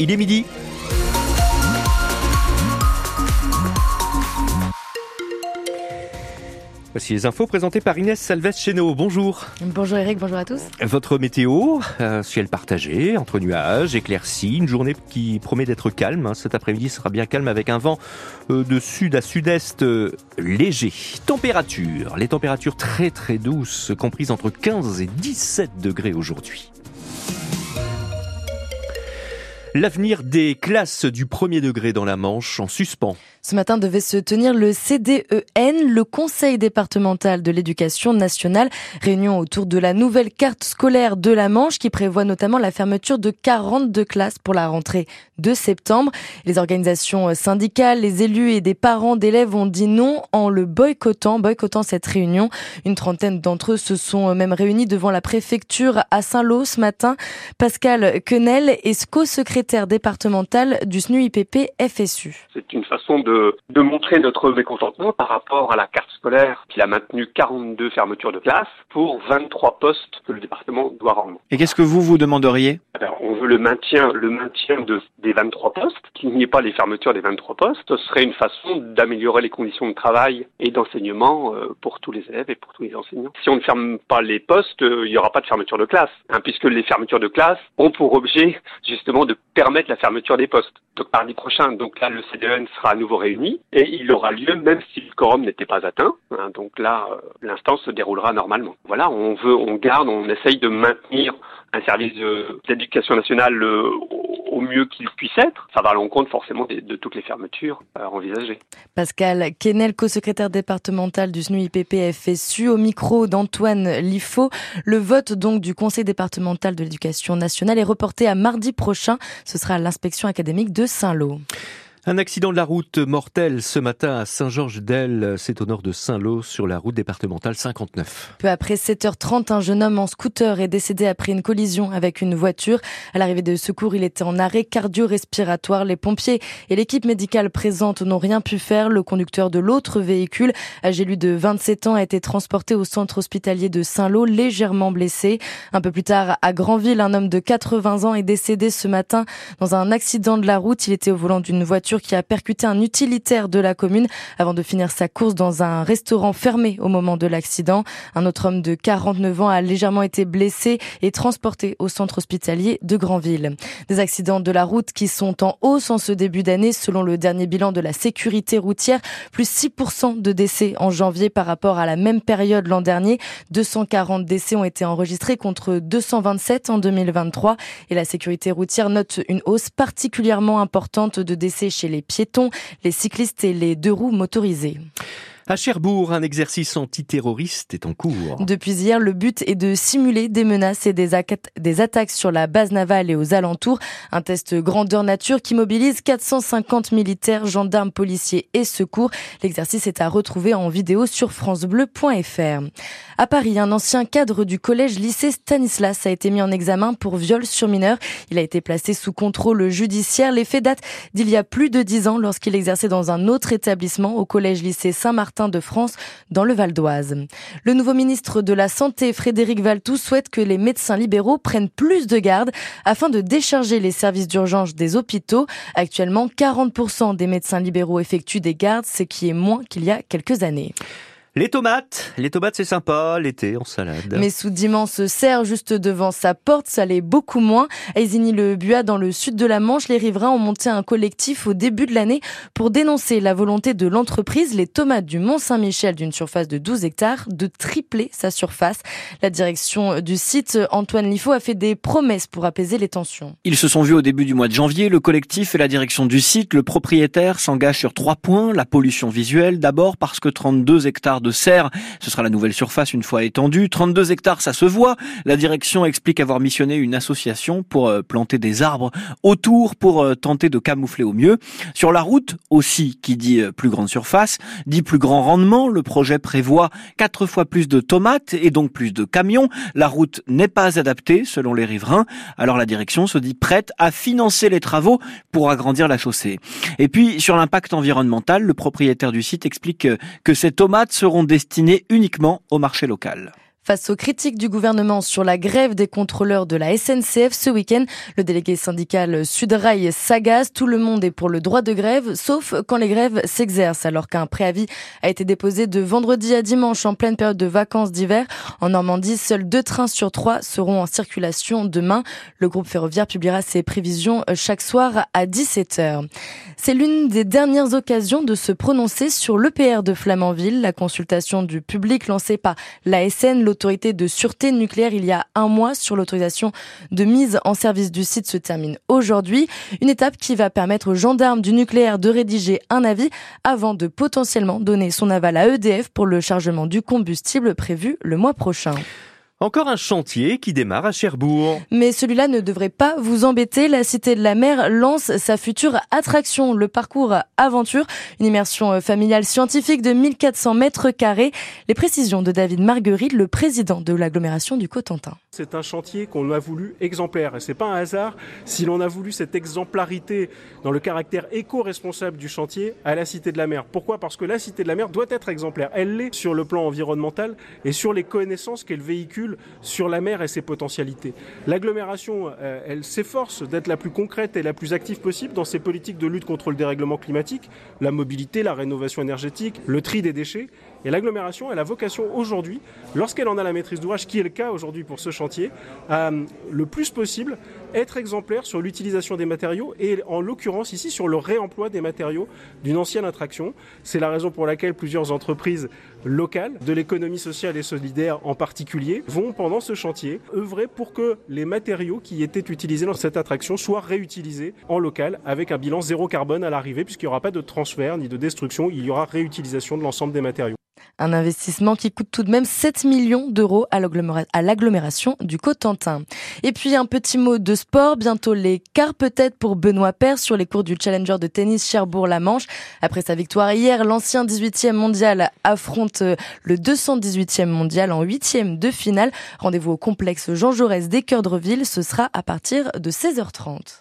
il est midi. Voici les infos présentées par Inès Salves Cheno. Bonjour. Bonjour Eric, bonjour à tous. Votre météo, euh, ciel partagé, entre nuages, éclaircies, une journée qui promet d'être calme. Hein. Cet après-midi sera bien calme avec un vent euh, de sud à sud-est euh, léger. Température, les températures très très douces, comprises entre 15 et 17 degrés aujourd'hui. L'avenir des classes du premier degré dans la Manche en suspens. Ce matin devait se tenir le CDEN, le Conseil départemental de l'éducation nationale, réunion autour de la nouvelle carte scolaire de la Manche qui prévoit notamment la fermeture de 42 classes pour la rentrée de septembre. Les organisations syndicales, les élus et des parents d'élèves ont dit non en le boycottant, boycottant cette réunion. Une trentaine d'entre eux se sont même réunis devant la préfecture à Saint-Lô ce matin. Pascal Quenel est co-secrétaire départemental du SNUIPP FSU. C'est une façon de de, montrer notre mécontentement par rapport à la carte scolaire qui a maintenu 42 fermetures de classes pour 23 postes que le département doit rendre. Et qu'est-ce que vous vous demanderiez? On veut le maintien, le maintien de, des 23 postes, qu'il n'y ait pas les fermetures des 23 postes. Ce serait une façon d'améliorer les conditions de travail et d'enseignement euh, pour tous les élèves et pour tous les enseignants. Si on ne ferme pas les postes, euh, il n'y aura pas de fermeture de classe, hein, puisque les fermetures de classe ont pour objet justement de permettre la fermeture des postes. Donc mardi prochain, donc là le CDN sera à nouveau réuni et il aura lieu même si le quorum n'était pas atteint. Hein, donc là, euh, l'instance se déroulera normalement. Voilà, on veut, on garde, on essaye de maintenir un service d'éducation nationale euh, au mieux qu'il puisse être. Ça va à l'encontre forcément de, toutes les fermetures euh, envisagées. Pascal Kennel, co-secrétaire départemental du SNUIPP FSU, au micro d'Antoine Lifo. Le vote donc du Conseil départemental de l'éducation nationale est reporté à mardi prochain. Ce sera à l'inspection académique de Saint-Lô. Un accident de la route mortel ce matin à Saint-Georges-d'Elle, c'est au nord de Saint-Lô, sur la route départementale 59. Peu après 7h30, un jeune homme en scooter est décédé après une collision avec une voiture. À l'arrivée des secours, il était en arrêt cardio-respiratoire. Les pompiers et l'équipe médicale présente n'ont rien pu faire. Le conducteur de l'autre véhicule, âgé lui de 27 ans, a été transporté au centre hospitalier de Saint-Lô, légèrement blessé. Un peu plus tard, à Granville, un homme de 80 ans est décédé ce matin dans un accident de la route. Il était au volant d'une voiture qui a percuté un utilitaire de la commune avant de finir sa course dans un restaurant fermé au moment de l'accident. Un autre homme de 49 ans a légèrement été blessé et transporté au centre hospitalier de Granville. Des accidents de la route qui sont en hausse en ce début d'année selon le dernier bilan de la sécurité routière, plus 6% de décès en janvier par rapport à la même période l'an dernier. 240 décès ont été enregistrés contre 227 en 2023 et la sécurité routière note une hausse particulièrement importante de décès chez les piétons, les cyclistes et les deux roues motorisées. À Cherbourg, un exercice antiterroriste est en cours. Depuis hier, le but est de simuler des menaces et des, attaques sur la base navale et aux alentours. Un test grandeur nature qui mobilise 450 militaires, gendarmes, policiers et secours. L'exercice est à retrouver en vidéo sur francebleu.fr. À Paris, un ancien cadre du collège lycée Stanislas a été mis en examen pour viol sur mineur. Il a été placé sous contrôle judiciaire. Les faits datent d'il y a plus de dix ans lorsqu'il exerçait dans un autre établissement au collège lycée De France dans le Val d'Oise. Le nouveau ministre de la Santé, Frédéric Valtou, souhaite que les médecins libéraux prennent plus de garde afin de décharger les services d'urgence des hôpitaux. Actuellement, 40% des médecins libéraux effectuent des gardes, ce qui est moins qu'il y a quelques années. Les tomates, les tomates c'est sympa, l'été en salade. Mais sous d'immenses serres juste devant sa porte, ça l'est beaucoup moins. À Isigny-le-Buat, dans le sud de la Manche, les riverains ont monté un collectif au début de l'année pour dénoncer la volonté de l'entreprise, les tomates du Mont-Saint-Michel d'une surface de 12 hectares, de tripler sa surface. La direction du site, Antoine Lifo, a fait des promesses pour apaiser les tensions. Ils se sont vus au début du mois de janvier. Le collectif et la direction du site, le propriétaire s'engagent sur trois points. La pollution visuelle, d'abord parce que 32 hectares de serre. Ce sera la nouvelle surface une fois étendue. 32 hectares, ça se voit. La direction explique avoir missionné une association pour euh, planter des arbres autour pour euh, tenter de camoufler au mieux. Sur la route aussi, qui dit euh, plus grande surface, dit plus grand rendement. Le projet prévoit quatre fois plus de tomates et donc plus de camions. La route n'est pas adaptée selon les riverains. Alors la direction se dit prête à financer les travaux pour agrandir la chaussée. Et puis sur l'impact environnemental, le propriétaire du site explique que ces tomates seront destiné uniquement au marché local. Face aux critiques du gouvernement sur la grève des contrôleurs de la SNCF ce week-end, le délégué syndical Sudrail s'agace. Tout le monde est pour le droit de grève, sauf quand les grèves s'exercent, alors qu'un préavis a été déposé de vendredi à dimanche en pleine période de vacances d'hiver. En Normandie, seuls deux trains sur trois seront en circulation demain. Le groupe ferroviaire publiera ses prévisions chaque soir à 17h. C'est l'une des dernières occasions de se prononcer sur l'EPR de Flamanville, la consultation du public lancée par l'ASN, l'autorité de sûreté nucléaire il y a un mois sur l'autorisation de mise en service du site se termine aujourd'hui. Une étape qui va permettre aux gendarmes du nucléaire de rédiger un avis avant de potentiellement donner son aval à EDF pour le chargement du combustible prévu le mois prochain. Encore un chantier qui démarre à Cherbourg. Mais celui-là ne devrait pas vous embêter. La Cité de la Mer lance sa future attraction, le parcours aventure, une immersion familiale scientifique de 1400 mètres carrés. Les précisions de David Marguerite, le président de l'agglomération du Cotentin. C'est un chantier qu'on a voulu exemplaire et c'est pas un hasard si l'on a voulu cette exemplarité dans le caractère éco-responsable du chantier à la Cité de la Mer. Pourquoi? Parce que la Cité de la Mer doit être exemplaire. Elle l'est sur le plan environnemental et sur les connaissances qu'elle véhicule sur la mer et ses potentialités. L'agglomération, euh, elle s'efforce d'être la plus concrète et la plus active possible dans ses politiques de lutte contre le dérèglement climatique, la mobilité, la rénovation énergétique, le tri des déchets. Et l'agglomération, elle a vocation aujourd'hui, lorsqu'elle en a la maîtrise d'ouvrage, qui est le cas aujourd'hui pour ce chantier, à le plus possible être exemplaire sur l'utilisation des matériaux et en l'occurrence ici sur le réemploi des matériaux d'une ancienne attraction. C'est la raison pour laquelle plusieurs entreprises locales, de l'économie sociale et solidaire en particulier, vont pendant ce chantier œuvrer pour que les matériaux qui étaient utilisés dans cette attraction soient réutilisés en local avec un bilan zéro carbone à l'arrivée puisqu'il n'y aura pas de transfert ni de destruction, il y aura réutilisation de l'ensemble des matériaux. Un investissement qui coûte tout de même 7 millions d'euros à l'agglomération du Cotentin. Et puis un petit mot de sport, bientôt les quarts peut-être pour Benoît Père sur les cours du Challenger de tennis Cherbourg-la-Manche. Après sa victoire hier, l'ancien 18e mondial affronte le 218e mondial en 8e de finale. Rendez-vous au complexe Jean Jaurès des Cœurs de Ville, ce sera à partir de 16h30.